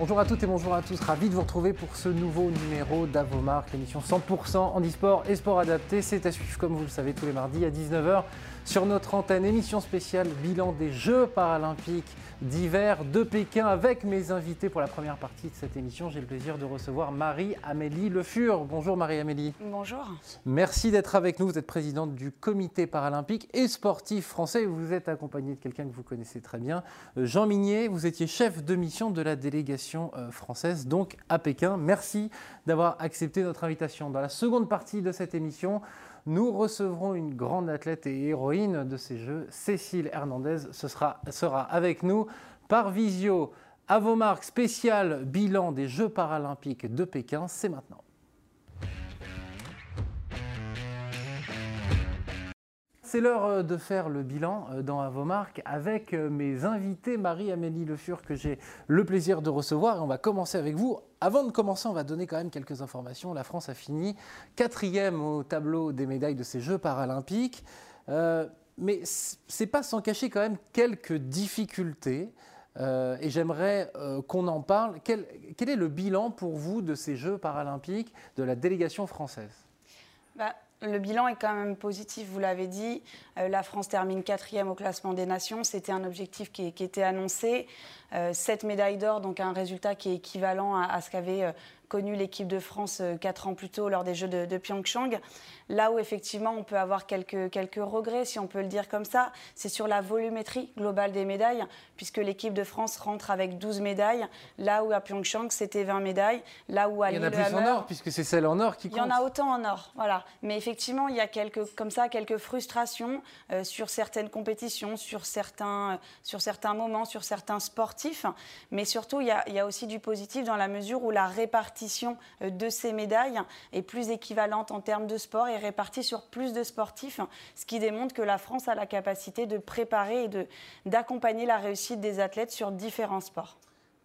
Bonjour à toutes et bonjour à tous, ravi de vous retrouver pour ce nouveau numéro d'Avomark, l'émission 100% en e-sport et sport adapté. C'est à suivre comme vous le savez tous les mardis à 19h sur notre antenne. Émission spéciale bilan des Jeux paralympiques d'hiver de Pékin avec mes invités pour la première partie de cette émission. J'ai le plaisir de recevoir Marie-Amélie Le Fur. Bonjour Marie-Amélie. Bonjour. Merci d'être avec nous. Vous êtes présidente du comité paralympique et sportif français. Vous êtes accompagnée de quelqu'un que vous connaissez très bien, euh, Jean Minier. Vous étiez chef de mission de la délégation euh, française, donc à Pékin. Merci d'avoir accepté notre invitation. Dans la seconde partie de cette émission, nous recevrons une grande athlète et héroïne de ces Jeux, Cécile Hernandez. Ce sera, sera avec nous par visio. À vos marques, spécial bilan des Jeux paralympiques de Pékin, c'est maintenant. C'est l'heure euh, de faire le bilan euh, dans Avomark avec euh, mes invités, Marie-Amélie Le Fur, que j'ai le plaisir de recevoir. Et on va commencer avec vous. Avant de commencer, on va donner quand même quelques informations. La France a fini quatrième au tableau des médailles de ces Jeux paralympiques. Mais c'est pas sans cacher quand même quelques difficultés. et j'aimerais qu'on en parle. Quel, est le bilan pour vous de ces Jeux paralympiques de la délégation française? Bah, le bilan est quand même positif, vous l'avez dit. Euh, la France termine quatrième au classement des nations. C'était un objectif qui, était annoncé. Euh, sept médailles d'or, donc un résultat qui est équivalent à, ce qu'avait euh, connu l'équipe de France quatre ans plus tôt lors des Jeux de, de Pyeongchang. Là où effectivement on peut avoir quelques, quelques regrets, si on peut le dire comme ça, c'est sur la volumétrie globale des médailles, puisque l'équipe de France rentre avec 12 médailles, là où à Pyeongchang c'était 20 médailles, là où à Il y en a plus en or, puisque c'est celle en or qui compte. Il y en a autant en or, voilà. Mais effectivement, il y a quelques, comme ça quelques frustrations euh, sur certaines compétitions, sur certains, euh, sur certains moments, sur certains sportifs. Mais surtout, il y, a, il y a aussi du positif dans la mesure où la répartition euh, de ces médailles est plus équivalente en termes de sport et réparti sur plus de sportifs, ce qui démontre que la France a la capacité de préparer et d'accompagner la réussite des athlètes sur différents sports.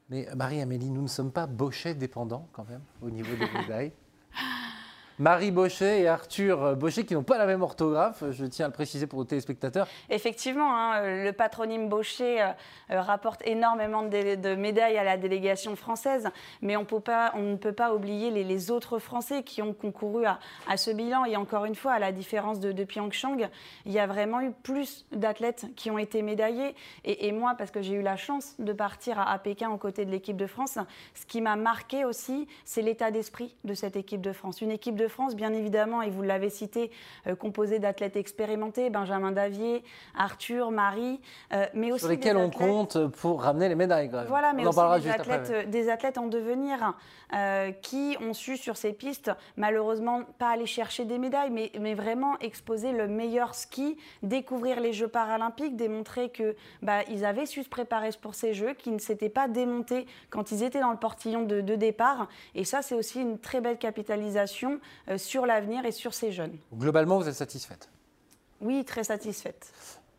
Mais Marie-Amélie, nous ne sommes pas Bochet dépendants quand même au niveau des médailles Marie Bochet et Arthur Bochet qui n'ont pas la même orthographe, je tiens à le préciser pour vos téléspectateurs. Effectivement, hein, le patronyme Bochet euh, euh, rapporte énormément de, médailles à la délégation française, mais on ne peut pas oublier les, autres Français qui ont concouru à, ce bilan. Et encore une fois, à la différence de, de Pyeongchang, il y a vraiment eu plus d'athlètes qui ont été médaillés. Et, moi, parce que j'ai eu la chance de partir à, à Pékin aux côtés de l'équipe de France, ce qui m'a marqué aussi, c'est l'état d'esprit de cette équipe de France. Une équipe de France, bien évidemment, et vous l'avez cité, euh, composé d'athlètes expérimentés, Benjamin Davier, Arthur, Marie, euh, mais aussi sur lesquels on compte pour ramener les médailles. Voilà, mais aussi des athlètes, euh, des athlètes, en devenir qui ont su sur ces pistes, malheureusement, pas aller chercher des médailles, mais, mais vraiment exposer le meilleur ski, découvrir les Jeux paralympiques, démontrer que bah, ils avaient su se préparer pour ces Jeux, qu'ils ne s'étaient pas démontés quand ils étaient dans le portillon de, de départ. Et ça, c'est aussi une très belle capitalisation euh, sur l'avenir et sur ces jeunes. Globalement, vous êtes satisfaite? Oui, très satisfaite.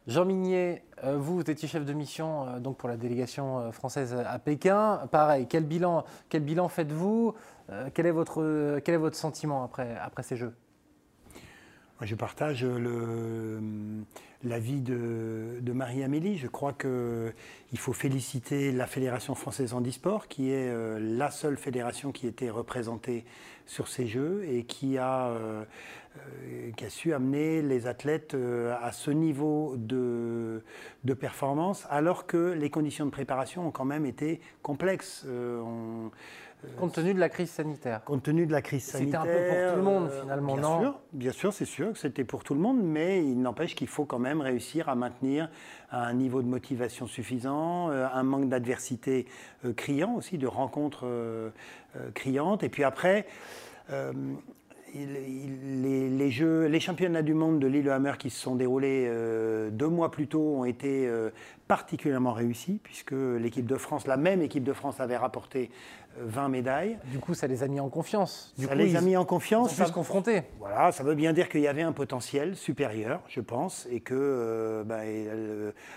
Jean Minier, euh, vous, vous étiez chef de mission euh, donc pour la délégation française à Pékin. Pareil, quel bilan, quel bilan faites-vous? Quel, est votre, quel est votre sentiment après, après ces Jeux? Je partage l'avis de, de Marie-Amélie. Je crois qu'il faut féliciter la Fédération française handisport, qui est la seule fédération qui était représentée sur ces Jeux et qui a, euh, euh, qui a su amener les athlètes euh, à ce niveau de, de, performance, alors que les conditions de préparation ont quand même été complexes. Compte tenu de la crise sanitaire. Compte tenu de la crise sanitaire. C'était un peu pour tout le monde finalement, bien non sûr, Bien sûr, c'est sûr que c'était pour tout le monde, mais il n'empêche qu'il faut quand même réussir à maintenir un niveau de motivation suffisant, un manque d'adversité criant aussi, de rencontres criantes. Et puis après, euh, les, jeux, les championnats du monde de Lillehammer qui se sont déroulés euh, deux mois plus tôt ont été euh, particulièrement réussis, puisque l'équipe de France, la même équipe de France, avait rapporté 20 médailles. Du coup, ça les a mis en confiance. Du ça les a mis en confiance. Ils sont plus confrontés. Voilà, ça veut bien dire qu'il y avait un potentiel supérieur, je pense, et que bah,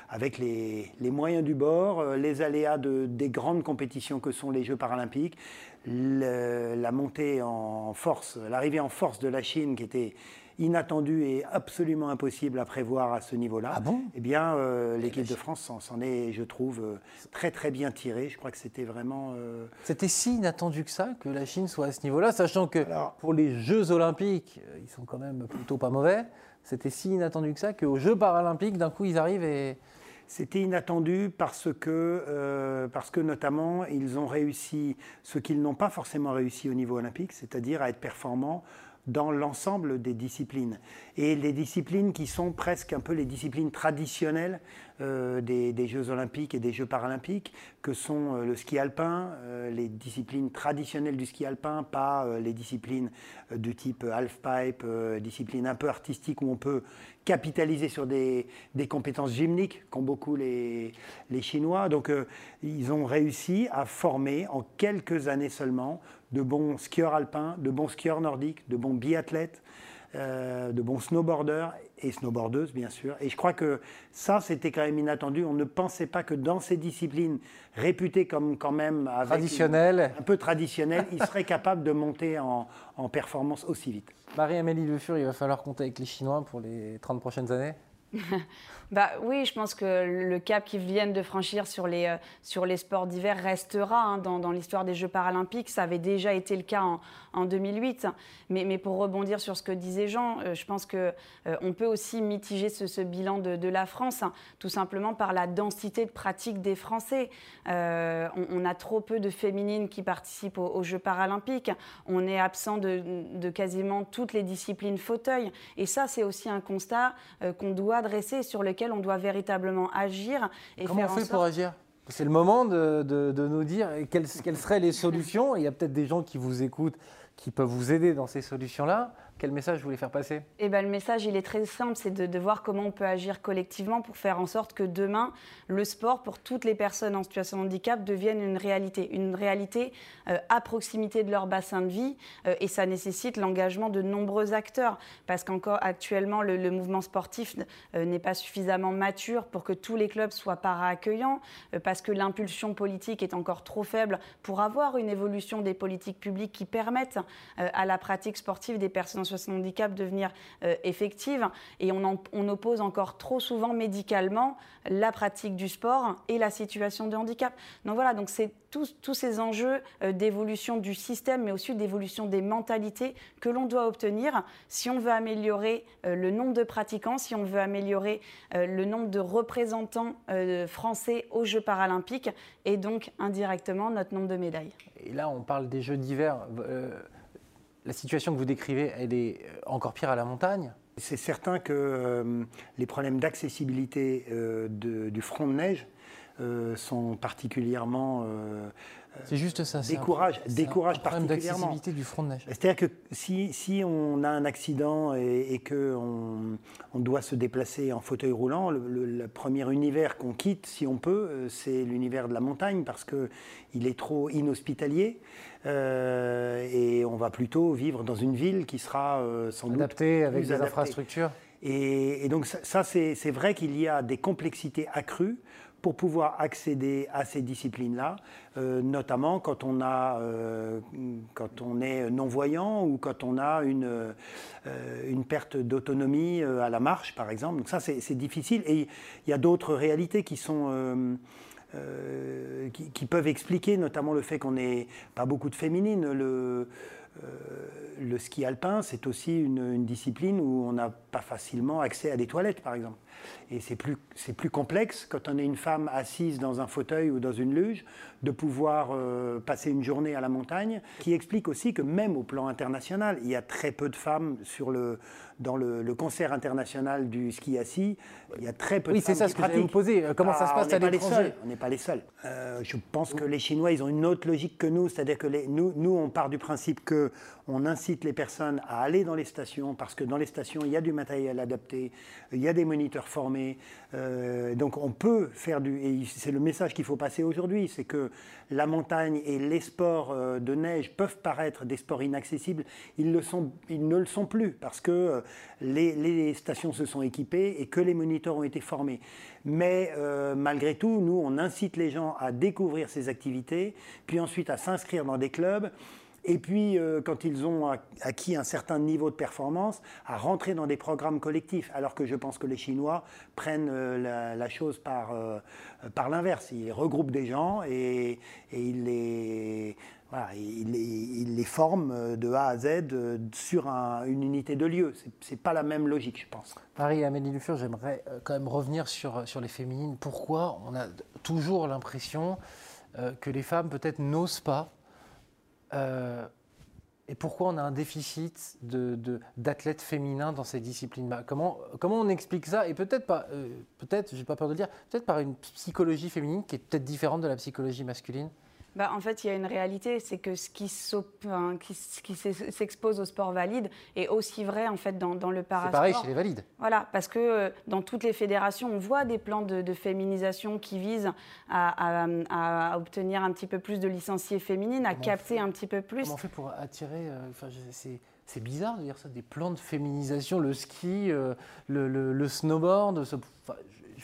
avec les, moyens du bord, les aléas de, des grandes compétitions que sont les Jeux paralympiques, la montée en force, l'arrivée en force de la Chine qui était inattendu et absolument impossible à prévoir à ce niveau-là, ah bon? eh bien, l'équipe de France s'en est, je trouve, très très bien tirée. Je crois que c'était vraiment. C'était si inattendu que ça que la Chine soit à ce niveau-là, sachant que pour les Jeux Olympiques, ils sont quand même plutôt pas mauvais. C'était si inattendu que ça qu'aux Jeux Paralympiques, d'un coup, ils arrivent et c'était inattendu parce que, euh, parce que notamment ils ont réussi ce qu'ils n'ont pas forcément réussi au niveau olympique, c'est-à-dire à être performants dans l'ensemble des disciplines. Et les disciplines qui sont presque un peu les disciplines traditionnelles euh, des, Jeux olympiques et des Jeux paralympiques, que sont euh, le ski alpin, euh, les disciplines traditionnelles du ski alpin, pas les disciplines du type halfpipe, disciplines un peu artistiques où on peut capitaliser sur des, compétences gymniques qu'ont beaucoup les, les Chinois. Donc ils ont réussi à former en quelques années seulement de bons skieurs alpins, de bons skieurs nordiques, de bons biathlètes, euh, de bons snowboarders et snowboardeuses, bien sûr. Et je crois que ça, c'était quand même inattendu. On ne pensait pas que dans ces disciplines réputées comme quand même traditionnelles, un peu traditionnelles, ils seraient capables de monter en, performance aussi vite. Marie-Amélie Le Fur, il va falloir compter avec les Chinois pour les 30 prochaines années bah oui, je pense que le cap qu'ils viennent de franchir sur les, euh, sur les sports d'hiver restera hein, dans, l'histoire des Jeux paralympiques. Ça avait déjà été le cas en, en 2008. Mais, mais, pour rebondir sur ce que disait Jean, euh, je pense qu'on euh, on peut aussi mitiger ce, bilan de, la France, hein, tout simplement par la densité de pratique des Français. on, a trop peu de féminines qui participent aux, Jeux paralympiques. On est absent de, de, quasiment toutes les disciplines fauteuil. Et ça, c'est aussi un constat qu'on doit dresser sur lequel on doit véritablement agir. Et Comment on fait pour agir? C'est le moment de, de, nous dire quelles, quelles, seraient les solutions. Il y a peut-être des gens qui vous écoutent, qui peuvent vous aider dans ces solutions-là. Quel message vous voulez faire passer? Eh ben, Le message, il est très simple, c'est de, voir comment on peut agir collectivement pour faire en sorte que demain, le sport, pour toutes les personnes en situation de handicap, devienne une réalité. Une réalité euh, à proximité de leur bassin de vie. Euh, et ça nécessite l'engagement de nombreux acteurs. Parce qu'encore actuellement, le, mouvement sportif euh, n'est pas suffisamment mature pour que tous les clubs soient para-accueillants. parce que l'impulsion politique est encore trop faible pour avoir une évolution des politiques publiques qui permettent à la pratique sportive des personnes de handicap devenir euh, effective. Et on, on, oppose encore trop souvent médicalement la pratique du sport et la situation de handicap. Donc voilà, donc c'est tous, tous, ces enjeux euh, d'évolution du système, mais aussi d'évolution des mentalités que l'on doit obtenir si on veut améliorer euh, le nombre de pratiquants, si on veut améliorer le nombre de représentants français aux Jeux paralympiques et donc indirectement notre nombre de médailles. Et là, on parle des Jeux d'hiver la situation que vous décrivez, elle est euh, encore pire à la montagne? C'est certain que euh, les problèmes d'accessibilité euh, du front de neige sont particulièrement c'est juste ça. Décourage, un, décourage un problème d'accessibilité du front de neige. C'est-à-dire que si, si, on a un accident et, et qu'on on doit se déplacer en fauteuil roulant, le, premier univers qu'on quitte, si on peut, c'est l'univers de la montagne parce qu'il est trop inhospitalier. Euh, et on va plutôt vivre dans une ville qui sera euh, sans adaptée avec des infrastructures. Et, et donc ça, ça c'est vrai qu'il y a des complexités accrues pour pouvoir accéder à ces disciplines-là, euh, notamment quand on, a, quand on est non-voyant ou quand on a une, une perte d'autonomie à la marche, par exemple. Donc ça, c'est difficile. Et il y a d'autres réalités qui sont euh, qui, peuvent expliquer notamment le fait qu'on n'ait pas beaucoup de féminines. Euh, le ski alpin, c'est aussi une, discipline où on n'a pas facilement accès à des toilettes, par exemple. Et c'est plus, plus complexe quand on est une femme assise dans un fauteuil ou dans une luge de pouvoir euh, passer une journée à la montagne, qui explique aussi que même au plan international, il y a très peu de femmes sur le, dans le, concert international du ski assis. Il y a très peu de femmes. Oui, c'est ça ce que je vous poser. Comment ça se ah, passe à l'étranger On n'est pas les seuls. Euh, je pense que les Chinois, ils ont une autre logique que nous. C'est-à-dire que les, nous, nous, on part du principe que on incite les personnes à aller dans les stations parce que dans les stations, il y a du matériel adapté, il y a des moniteurs formés. Euh, donc on peut faire du... Et c'est le message qu'il faut passer aujourd'hui, c'est que la montagne et les sports euh, de neige peuvent paraître des sports inaccessibles. Ils, le sont, ils ne le sont plus parce que euh, les, stations se sont équipées et que les moniteurs ont été formés. Mais malgré tout, nous, on incite les gens à découvrir ces activités, puis ensuite à s'inscrire dans des clubs et puis euh, quand ils ont acquis un certain niveau de performance, à rentrer dans des programmes collectifs, alors que je pense que les Chinois prennent la, chose par, par l'inverse. Ils regroupent des gens et, ils les voilà, il, les forme euh, de A à Z euh, sur une unité de lieu. Ce n'est pas la même logique, je pense. Marie Amélie Lufur, j'aimerais euh, quand même revenir sur, sur les féminines. Pourquoi on a toujours l'impression que les femmes peut-être n'osent pas et pourquoi on a un déficit d'athlètes de, féminins dans ces disciplines comment, comment on explique ça? Et peut-être pas, peut-être, j'ai pas peur de le dire, peut-être par une psychologie féminine qui est peut-être différente de la psychologie masculine? Bah, en fait, il y a une réalité, c'est que ce qui s'expose au sport valide est aussi vrai en fait dans, le parasport. C'est pareil chez les valides. Voilà, parce que euh, dans toutes les fédérations, on voit des plans de, féminisation qui visent à, obtenir un petit peu plus de licenciés féminines, à capter un petit peu plus. Comment on fait pour attirer euh, c'est bizarre de dire ça, des plans de féminisation, le ski, euh, le, snowboard.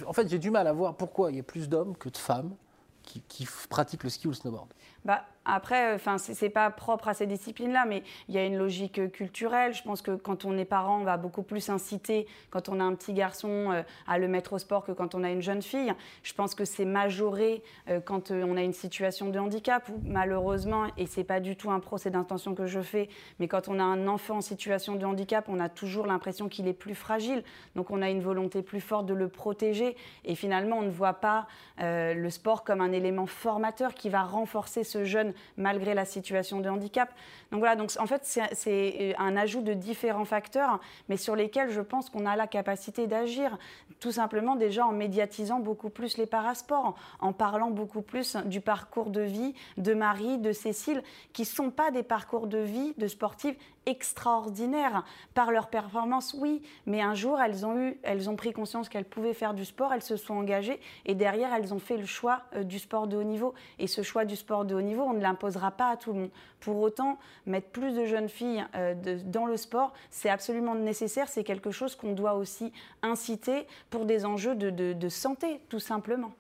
en fait, j'ai du mal à voir pourquoi il y a plus d'hommes que de femmes qui, qui, pratiquent le ski ou le snowboard? Bah, après, euh, enfin, c'est pas propre à ces disciplines-là, mais il y a une logique euh, culturelle. Je pense que quand on est parent, on va beaucoup plus inciter quand on a un petit garçon euh, à le mettre au sport que quand on a une jeune fille. Je pense que c'est majoré quand on a une situation de handicap malheureusement, et c'est pas du tout un procès d'intention que je fais, mais quand on a un enfant en situation de handicap, on a toujours l'impression qu'il est plus fragile. Donc on a une volonté plus forte de le protéger. Et finalement, on ne voit pas le sport comme un élément formateur qui va renforcer ce jeune malgré la situation de handicap. Donc voilà, donc en fait c'est euh, un ajout de différents facteurs, mais sur lesquels je pense qu'on a la capacité d'agir, tout simplement déjà en médiatisant beaucoup plus les parasports, en parlant beaucoup plus du parcours de vie de Marie, de Cécile, qui ne sont pas des parcours de vie de sportives extraordinaires par leur performance, oui, mais un jour elles ont eu, elles ont pris conscience qu'elles pouvaient faire du sport, elles se sont engagées et derrière elles ont fait le choix euh, du sport de haut niveau. Et ce choix du sport de haut niveau, on ne l'imposera pas à tout le monde. Pour autant, mettre plus de jeunes filles euh, dans le sport, c'est absolument nécessaire, c'est quelque chose qu'on doit aussi inciter pour des enjeux de, santé, tout simplement.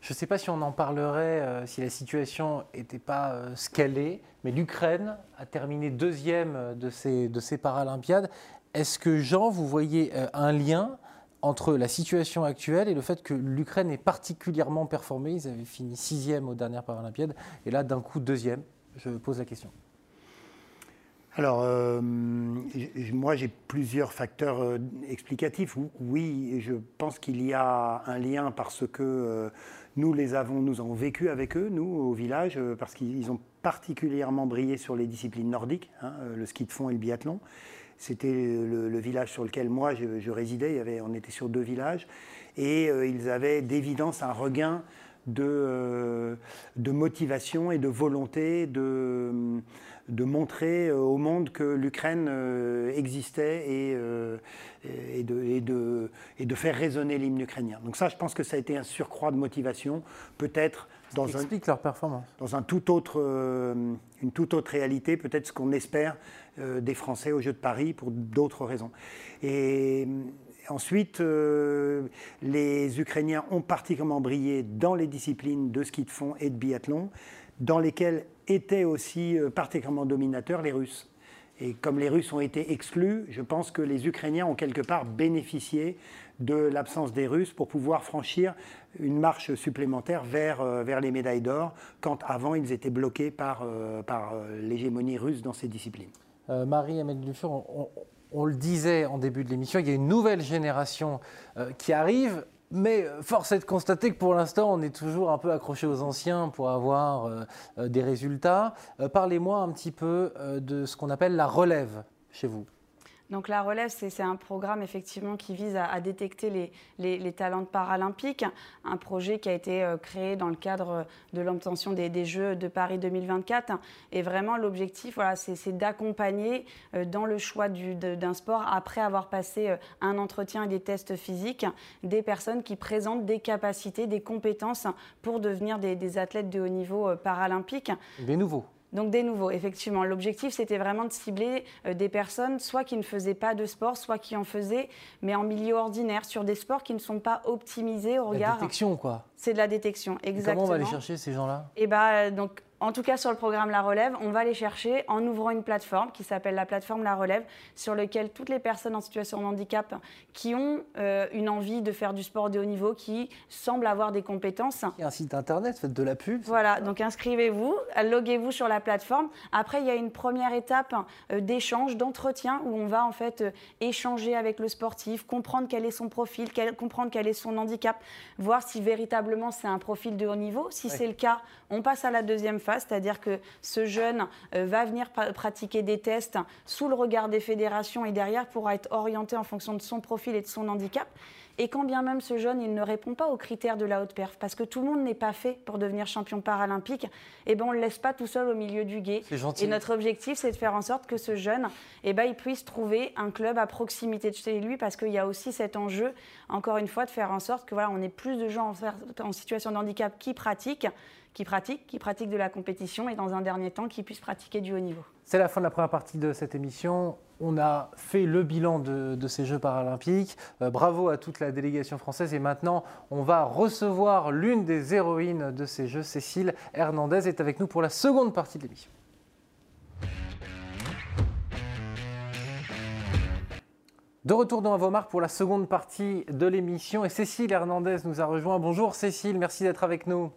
Je ne sais pas si on en parlerait euh, si la situation n'était pas euh, scalée, mais l'Ukraine a terminé deuxième de ces, de ces Paralympiades. Est-ce que, Jean, vous voyez un lien entre la situation actuelle et le fait que l'Ukraine est particulièrement performée? Ils avaient fini sixième aux dernières Paralympiades, et là, d'un coup, deuxième. Je pose la question. Alors, euh, moi, j'ai plusieurs facteurs euh, explicatifs. Oui, je pense qu'il y a un lien parce que euh, nous les avons, nous avons vécu avec eux, nous, au village, parce qu'ils ont particulièrement brillé sur les disciplines nordiques, hein, le ski de fond et le biathlon. C'était le, village sur lequel moi je, résidais. On était sur deux villages et ils avaient d'évidence un regain de, de motivation et de volonté de de montrer euh, au monde que l'Ukraine euh, existait euh, et, de, et, de, faire résonner l'hymne ukrainien. Donc ça, je pense que ça a été un surcroît de motivation, peut-être dans, un, leur performance. dans un tout autre, une toute autre réalité, peut-être ce qu'on espère des Français aux Jeux de Paris pour d'autres raisons. Et ensuite, les Ukrainiens ont particulièrement brillé dans les disciplines de ski de fond et de biathlon, dans lesquelles étaient aussi euh, particulièrement dominateurs les Russes. Et comme les Russes ont été exclus, je pense que les Ukrainiens ont quelque part bénéficié de l'absence des Russes pour pouvoir franchir une marche supplémentaire vers, euh, vers les médailles d'or, quand avant ils étaient bloqués par, euh, par l'hégémonie russe dans ces disciplines. Marie-Amélie Dufur, on, on, le disait en début de l'émission, il y a une nouvelle génération qui arrive. Mais euh, force est de constater que pour l'instant, on est toujours un peu accroché aux anciens pour avoir euh, euh, des résultats. Parlez-moi un petit peu de ce qu'on appelle la relève chez vous. Donc la relève, c'est un programme effectivement qui vise à, détecter les, talents paralympiques, un projet qui a été euh, créé dans le cadre de l'obtention des, Jeux de Paris 2024. Et vraiment l'objectif, voilà, c'est d'accompagner euh, dans le choix d'un sport après avoir passé euh, un entretien et des tests physiques des personnes qui présentent des capacités, des compétences pour devenir des, des athlètes de haut niveau paralympiques. Des nouveaux. Donc des nouveaux, effectivement. L'objectif, c'était vraiment de cibler euh, des personnes, soit qui ne faisaient pas de sport, soit qui en faisaient, mais en milieu ordinaire, sur des sports qui ne sont pas optimisés au regard. La détection, quoi. C'est de la détection, exactement. comment on va aller chercher ces gens-là? Eh donc en tout cas sur le programme La Relève, on va les chercher en ouvrant une plateforme qui s'appelle la plateforme La Relève, sur laquelle toutes les personnes en situation de handicap qui ont euh, une envie de faire du sport de haut niveau, qui semblent avoir des compétences. Il y a un site internet, faites de la pub. Voilà, donc inscrivez-vous, loguez-vous sur la plateforme. Après, il y a une première étape euh, d'échange, d'entretien, où on va en fait euh, échanger avec le sportif, comprendre quel est son profil, comprendre quel est son handicap, voir si véritablement c'est un profil de haut niveau. Si c'est le cas, on passe à la deuxième c'est-à-dire que ce jeune euh, va venir pratiquer des tests sous le regard des fédérations et derrière pourra être orienté en fonction de son profil et de son handicap. Et quand bien même ce jeune il ne répond pas aux critères de la haute perf, parce que tout le monde n'est pas fait pour devenir champion paralympique, eh ben on ne le laisse pas tout seul au milieu du guet. Et notre objectif, c'est de faire en sorte que ce jeune eh ben, il puisse trouver un club à proximité de chez lui, parce qu'il y a aussi cet enjeu, encore une fois, de faire en sorte que voilà, on ait plus de gens en situation de handicap qui pratiquent qui pratiquent, qui pratiquent de la compétition et dans un dernier temps qui puissent pratiquer du haut niveau. C'est la fin de la première partie de cette émission. On a fait le bilan de, ces Jeux paralympiques. Euh, bravo à toute la délégation française. Et maintenant, on va recevoir l'une des héroïnes de ces Jeux, Cécile Hernandez, est avec nous pour la seconde partie de l'émission. De retour dans marques pour la seconde partie de l'émission. Et Cécile Hernandez nous a rejoint. Bonjour Cécile, merci d'être avec nous.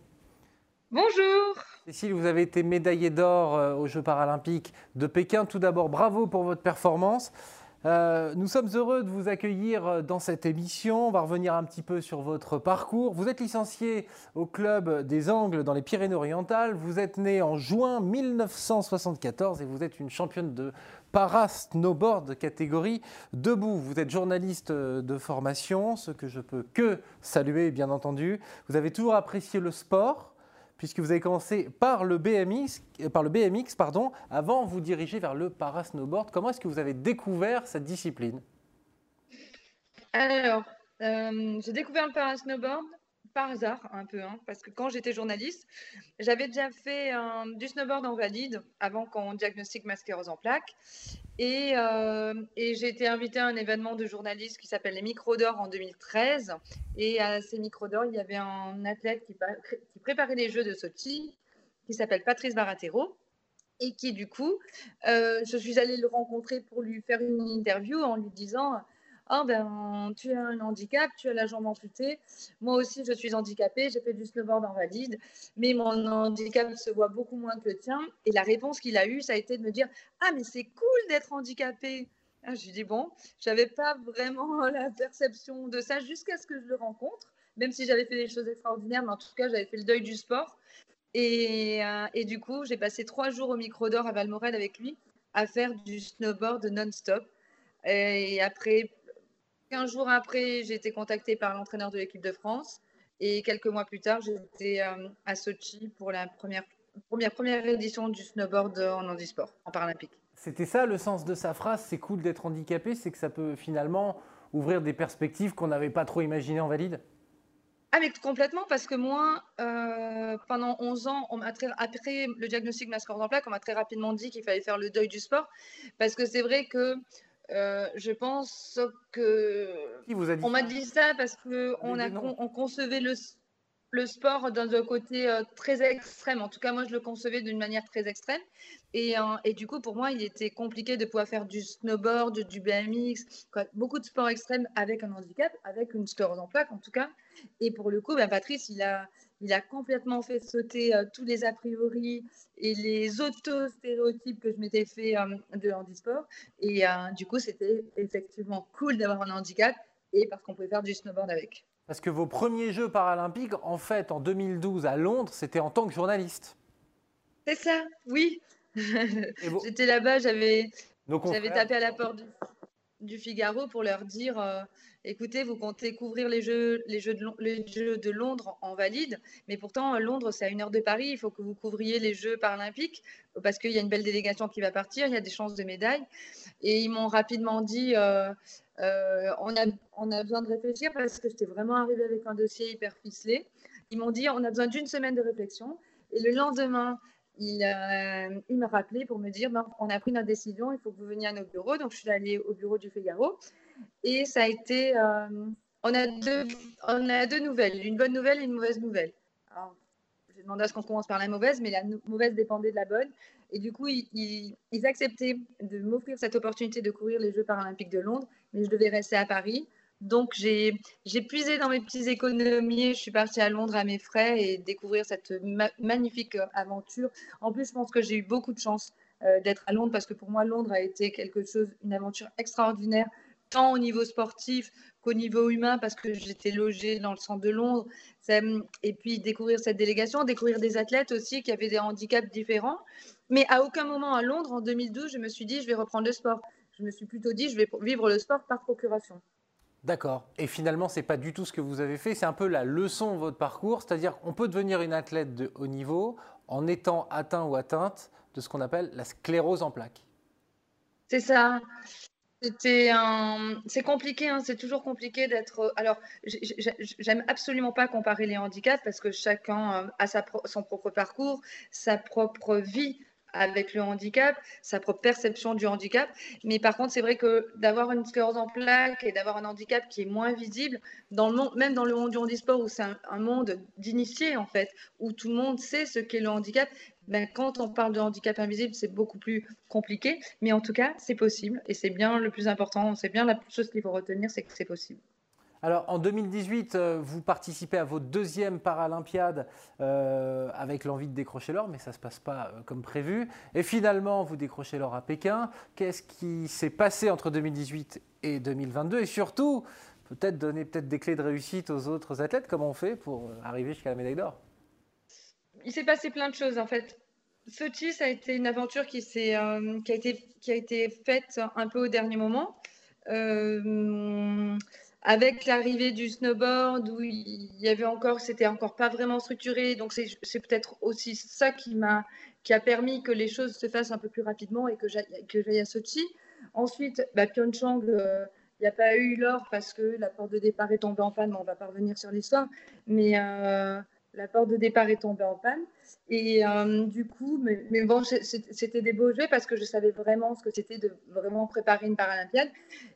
Bonjour. Cécile, vous avez été médaillée d'or euh, aux Jeux paralympiques de Pékin. Tout d'abord, bravo pour votre performance. Euh, nous sommes heureux de vous accueillir euh, dans cette émission. On va revenir un petit peu sur votre parcours. Vous êtes licenciée au club des Angles dans les Pyrénées-Orientales. Vous êtes née en juin 1974 et vous êtes une championne de para-snowboard catégorie debout. Vous êtes journaliste de formation, ce que je peux que saluer, bien entendu. Vous avez toujours apprécié le sport puisque vous avez commencé par le BMX, par le BMX pardon, avant vous diriger vers le parasnowboard. Comment est-ce que vous avez découvert cette discipline? Alors, euh, j'ai découvert le parasnowboard par hasard un peu, hein, parce que quand j'étais journaliste, j'avais déjà fait du snowboard en valide avant qu'on diagnostique ma sclérose en plaques. Et, euh, j'ai été invitée à un événement de journalistes qui s'appelle les Micros d'Or en 2013. Et à ces Micros d'Or, il y avait un athlète qui, qui préparait les Jeux de Sochi, qui s'appelle Patrice Baratero et qui du coup, euh, je suis allée le rencontrer pour lui faire une interview en lui disant oh ben, tu as un handicap, tu as la jambe amputée. Moi aussi, je suis handicapée, j'ai fait du snowboard invalide, mais mon handicap se voit beaucoup moins que le tien. Et la réponse qu'il a eue, ça a été de me dire Ah, mais c'est cool d'être handicapé. Ah, je lui dis Bon, je n'avais pas vraiment la perception de ça jusqu'à ce que je le rencontre, même si j'avais fait des choses extraordinaires, mais en tout cas, j'avais fait le deuil du sport. Euh, et du coup, j'ai passé trois jours au micro d'or à Valmorel avec lui à faire du snowboard non-stop. Et après 15 jours après, j'ai été contactée par l'entraîneur de l'équipe de France. Et quelques mois plus tard, j'étais euh, à Sochi pour la première, première, première édition du snowboard en handisport, en paralympique. C'était ça le sens de sa phrase, c'est cool d'être handicapé, c'est que ça peut finalement ouvrir des perspectives qu'on n'avait pas trop imaginées en valide? Ah mais complètement, parce que moi, euh, pendant 11 ans, on après le diagnostic de ma sclérose en plaques, on m'a très rapidement dit qu'il fallait faire le deuil du sport, parce que c'est vrai que euh, je pense que. On m'a dit ça parce qu'on on concevait le, le sport dans un côté euh, très extrême. En tout cas, moi, je le concevais d'une manière très extrême. Et, euh, et, du coup, pour moi, il était compliqué de pouvoir faire du snowboard, du BMX, beaucoup de sports extrêmes avec un handicap, avec une en plaques en tout cas. Et pour le coup, ben, Patrice, il a, il a complètement fait sauter euh, tous les a priori et les auto-stéréotypes que je m'étais fait de handisport. Et du coup, c'était effectivement cool d'avoir un handicap et parce qu'on pouvait faire du snowboard avec. Parce que vos premiers Jeux paralympiques, en fait, en 2012 à Londres, c'était en tant que journaliste. C'est ça, oui. J'étais là-bas, j'avais tapé à la porte du, Figaro pour leur dire euh, écoutez, vous comptez couvrir les Jeux, les jeux, de, Londres en valide, mais pourtant, Londres, c'est à une heure de Paris, il faut que vous couvriez les Jeux paralympiques parce qu'il y a une belle délégation qui va partir, il y a des chances de médailles. Et ils m'ont rapidement dit euh, euh, on a besoin de réfléchir parce que j'étais vraiment arrivée avec un dossier hyper ficelé. Ils m'ont dit on a besoin d'une semaine de réflexion. Et le lendemain, il, euh, il m'a rappelé pour me dire ben, on a pris notre décision, il faut que vous veniez à nos bureaux. Donc je suis allée au bureau du Figaro. Et ça a été. Euh, on, a deux, nouvelles, une bonne nouvelle et une mauvaise nouvelle. Alors, demandais à ce qu'on commence par la mauvaise, mais la mauvaise dépendait de la bonne. Et du coup, ils, acceptaient de m'offrir cette opportunité de courir les Jeux paralympiques de Londres, mais je devais rester à Paris. Donc, j'ai puisé dans mes petites économies. Je suis partie à Londres à mes frais et découvrir cette magnifique aventure. En plus, je pense que j'ai eu beaucoup de chance euh, d'être à Londres parce que pour moi, Londres a été quelque chose, une aventure extraordinaire, tant au niveau sportif qu'au niveau humain parce que j'étais logée dans le centre de Londres. Et puis découvrir cette délégation, découvrir des athlètes aussi qui avaient des handicaps différents. Mais à aucun moment à Londres, en 2012, je me suis dit, je vais reprendre le sport. Je me suis plutôt dit, je vais vivre le sport par procuration. D'accord. Et finalement, ce n'est pas du tout ce que vous avez fait. C'est un peu la leçon de votre parcours. C'est-à-dire qu'on peut devenir une athlète de haut niveau en étant atteint ou atteinte de ce qu'on appelle la sclérose en plaques. C'est ça. C'était C'est compliqué, hein. c'est toujours compliqué d'être. Alors, j'aime absolument pas comparer les handicaps parce que chacun euh, a sa son propre parcours, sa propre vie avec le handicap, sa propre perception du handicap. Mais par contre, c'est vrai que d'avoir une sclérose en plaques et d'avoir un handicap qui est moins visible, même dans le monde du handisport, où c'est un, monde d'initiés, en fait, où tout le monde sait ce qu'est le handicap, ben, quand on parle de handicap invisible, c'est beaucoup plus compliqué. Mais en tout cas, c'est possible. Et c'est bien le plus important, c'est bien la chose qu'il faut retenir, c'est que c'est possible. Alors en 2018, euh, vous participez à votre deuxième Paralympiade euh, avec l'envie de décrocher l'or, mais ça ne se passe pas euh, comme prévu. Et finalement, vous décrochez l'or à Pékin. Qu'est-ce qui s'est passé entre 2018 et 2022 Et surtout, peut-être donner peut-être des clés de réussite aux autres athlètes. Comment on fait pour arriver jusqu'à la médaille d'or? Il s'est passé plein de choses en fait. Sochi, ça a été une aventure qui, qui, a été, qui a été faite un peu au dernier moment avec l'arrivée du snowboard où il y avait encore, c'était encore pas vraiment structuré. Donc c'est peut-être aussi ça qui m'a qui a permis que les choses se fassent un peu plus rapidement et que j'aille à Sochi. Ensuite, bah, Pyeongchang, euh, il n'y a pas eu l'or parce que la porte de départ est tombée en panne. on va pas revenir sur l'histoire, mais euh, la porte de départ est tombée en panne. Et euh, du coup, mais, mais bon, c'était des beaux jeux parce que je savais vraiment ce que c'était de vraiment préparer une Paralympiade.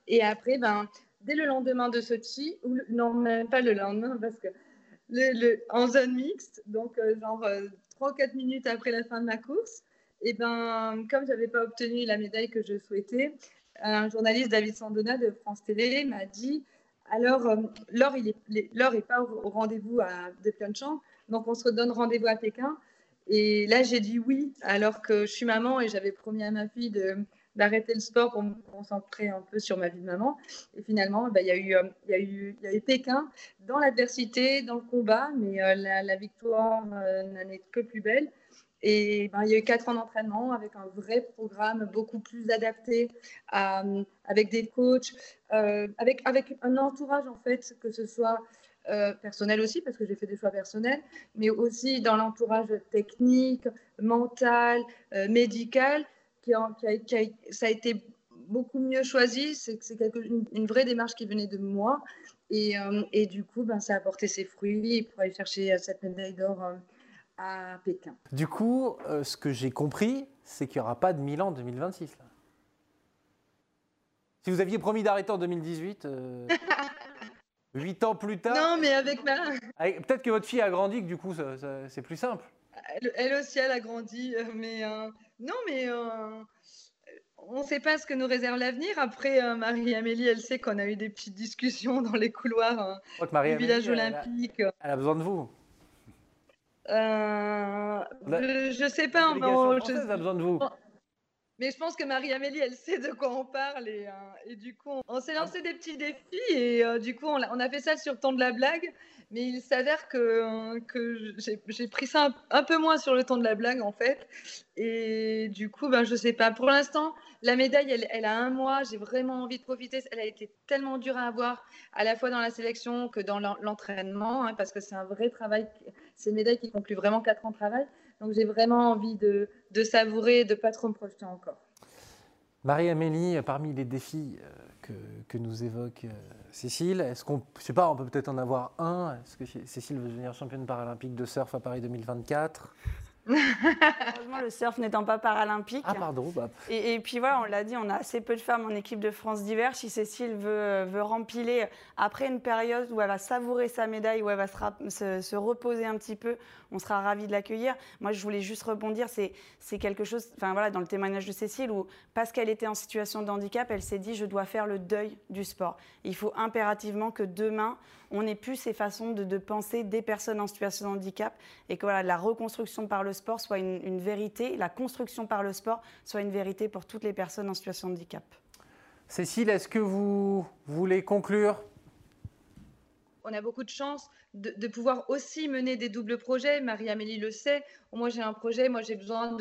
Et après, ben, dès le lendemain de Sochi, ou non, même pas le lendemain, parce que en zone mixte, donc euh, genre 3-4 euh, minutes après la fin de ma course, et ben comme j'avais pas obtenu la médaille que je souhaitais, un journaliste David Sandona de France Télé m'a dit alors euh, l'or il est pas au, rendez-vous de Pyeongchang, donc on se redonne rendez-vous à Pékin. Et là j'ai dit oui alors que je suis maman et j'avais promis à ma fille de d'arrêter le sport pour me concentrer un peu sur ma vie de maman. Et finalement, bah, il y, a eu, euh, y, y a eu Pékin dans l'adversité, dans le combat, mais euh, la, victoire euh, n'en est que plus belle. Et ben, il y a eu quatre ans d'entraînement avec un vrai programme beaucoup plus adapté, avec des coachs, avec, avec un entourage en fait, que ce soit personnel aussi, parce que j'ai fait des choix personnels, mais aussi dans l'entourage technique, mental, médical, ça a été beaucoup mieux choisi. C'est une, une, vraie démarche qui venait de moi. Et, euh, et du coup, ben, ça a apporté ses fruits pour aller chercher cette médaille d'or euh, à Pékin. Du coup, euh, ce que j'ai compris, c'est qu'il n'y aura pas de Milan en 2026. Si vous aviez promis d'arrêter en 2018, huit ans plus tard. Non, mais avec ma. Peut-être que votre fille a grandi, que du coup, c'est plus simple. Elle, aussi, elle a grandi, mais non, mais euh, on ne sait pas ce que nous réserve l'avenir. Après, euh, Marie-Amélie, elle sait qu'on a eu des petites discussions dans les couloirs euh, du village olympique. Elle a, besoin de vous. je ne sais pas. je, a besoin de vous. Mais je pense que Marie-Amélie, elle sait de quoi on parle. Et, et du coup, on, s'est lancé des petits défis. Et du coup, on a, fait ça sur le ton de la blague. Mais il s'avère que, que j'ai pris ça un, peu moins sur le ton de la blague, en fait. Et du coup, ben, je ne sais pas. Pour l'instant, la médaille, elle, elle, a un mois. J'ai vraiment envie de profiter. Elle a été tellement dure à avoir, à la fois dans la sélection que dans l'entraînement, hein, parce que c'est un vrai travail. C'est une médaille qui conclut vraiment quatre ans de travail. Donc, j'ai vraiment envie de, savourer de ne pas trop me projeter encore. Marie-Amélie, parmi les défis euh, que, que nous évoque euh, Cécile, est-ce qu'on, je sais pas, on peut peut-être en avoir un Est-ce que Cécile veut devenir championne paralympique de surf à Paris 2024 Heureusement, le surf n'étant pas paralympique. Ah, pardon. Bah. Et, puis voilà, on l'a dit, on a assez peu de femmes en équipe de France d'hiver. Si Cécile veut, veut rempiler après une période où elle va savourer sa médaille, où elle va se, se, reposer un petit peu, on sera ravis de l'accueillir. Moi, je voulais juste rebondir, c'est quelque chose, enfin voilà, dans le témoignage de Cécile, où parce qu'elle était en situation de handicap, elle s'est dit, je dois faire le deuil du sport. Il faut impérativement que demain, on n'ait plus ces façons de, de, penser des personnes en situation de handicap et que voilà, la reconstruction par le sport soit une, vérité, la construction par le sport soit une vérité pour toutes les personnes en situation de handicap. Cécile, est-ce que vous voulez conclure? On a beaucoup de chance de, pouvoir aussi mener des doubles projets. Marie-Amélie le sait. Moi, j'ai un projet, moi, j'ai besoin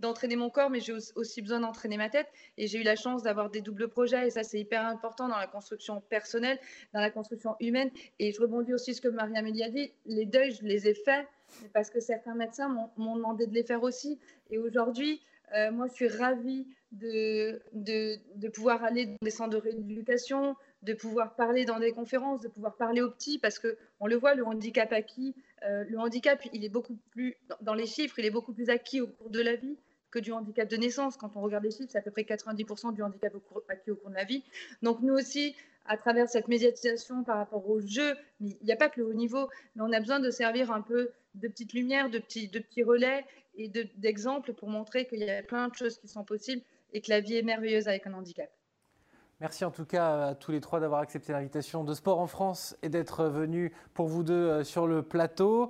d'entraîner mon corps, mais j'ai aussi besoin d'entraîner ma tête. Et j'ai eu la chance d'avoir des doubles projets. Et ça, c'est hyper important dans la construction personnelle, dans la construction humaine. Et je rebondis aussi sur ce que Marie-Amélie a dit. Les deuils, je les ai faits parce que certains médecins m'ont demandé de les faire aussi. Et aujourd'hui, euh, moi, je suis ravie de, de, pouvoir aller dans des centres de rééducation, de pouvoir parler dans des conférences, de pouvoir parler aux petits, parce que on le voit, le handicap acquis, euh, le handicap, il est beaucoup plus, dans les chiffres, il est beaucoup plus acquis au cours de la vie que du handicap de naissance. Quand on regarde les chiffres, c'est à peu près 90% du handicap acquis au cours de la vie. Donc nous aussi, à travers cette médiatisation par rapport au jeu, il n'y a pas que le haut niveau, mais on a besoin de servir un peu de petites lumières, de petits, de petits relais et d'exemples pour montrer qu'il y a plein de choses qui sont possibles et que la vie est merveilleuse avec un handicap. Merci en tout cas à tous les trois d'avoir accepté l'invitation de Sport en France et d'être venus pour vous deux euh, sur le plateau.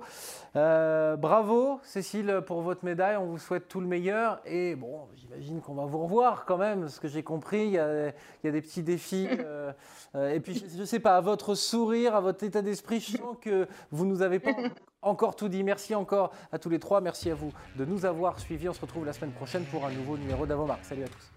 Euh, bravo Cécile pour votre médaille, on vous souhaite tout le meilleur et bon, j'imagine qu'on va vous revoir quand même, ce que j'ai compris, il y, a, des petits défis. Euh, et puis je ne sais pas, à votre sourire, à votre état d'esprit, je sens que vous nous avez pas encore tout dit. Merci encore à tous les trois, merci à vous de nous avoir suivis. On se retrouve la semaine prochaine pour un nouveau numéro d'Avomarque. Salut à tous.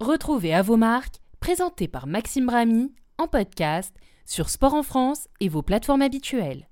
Retrouvez à vos marques, présenté par Maxime Bramy, en podcast sur Sport en France et vos plateformes habituelles.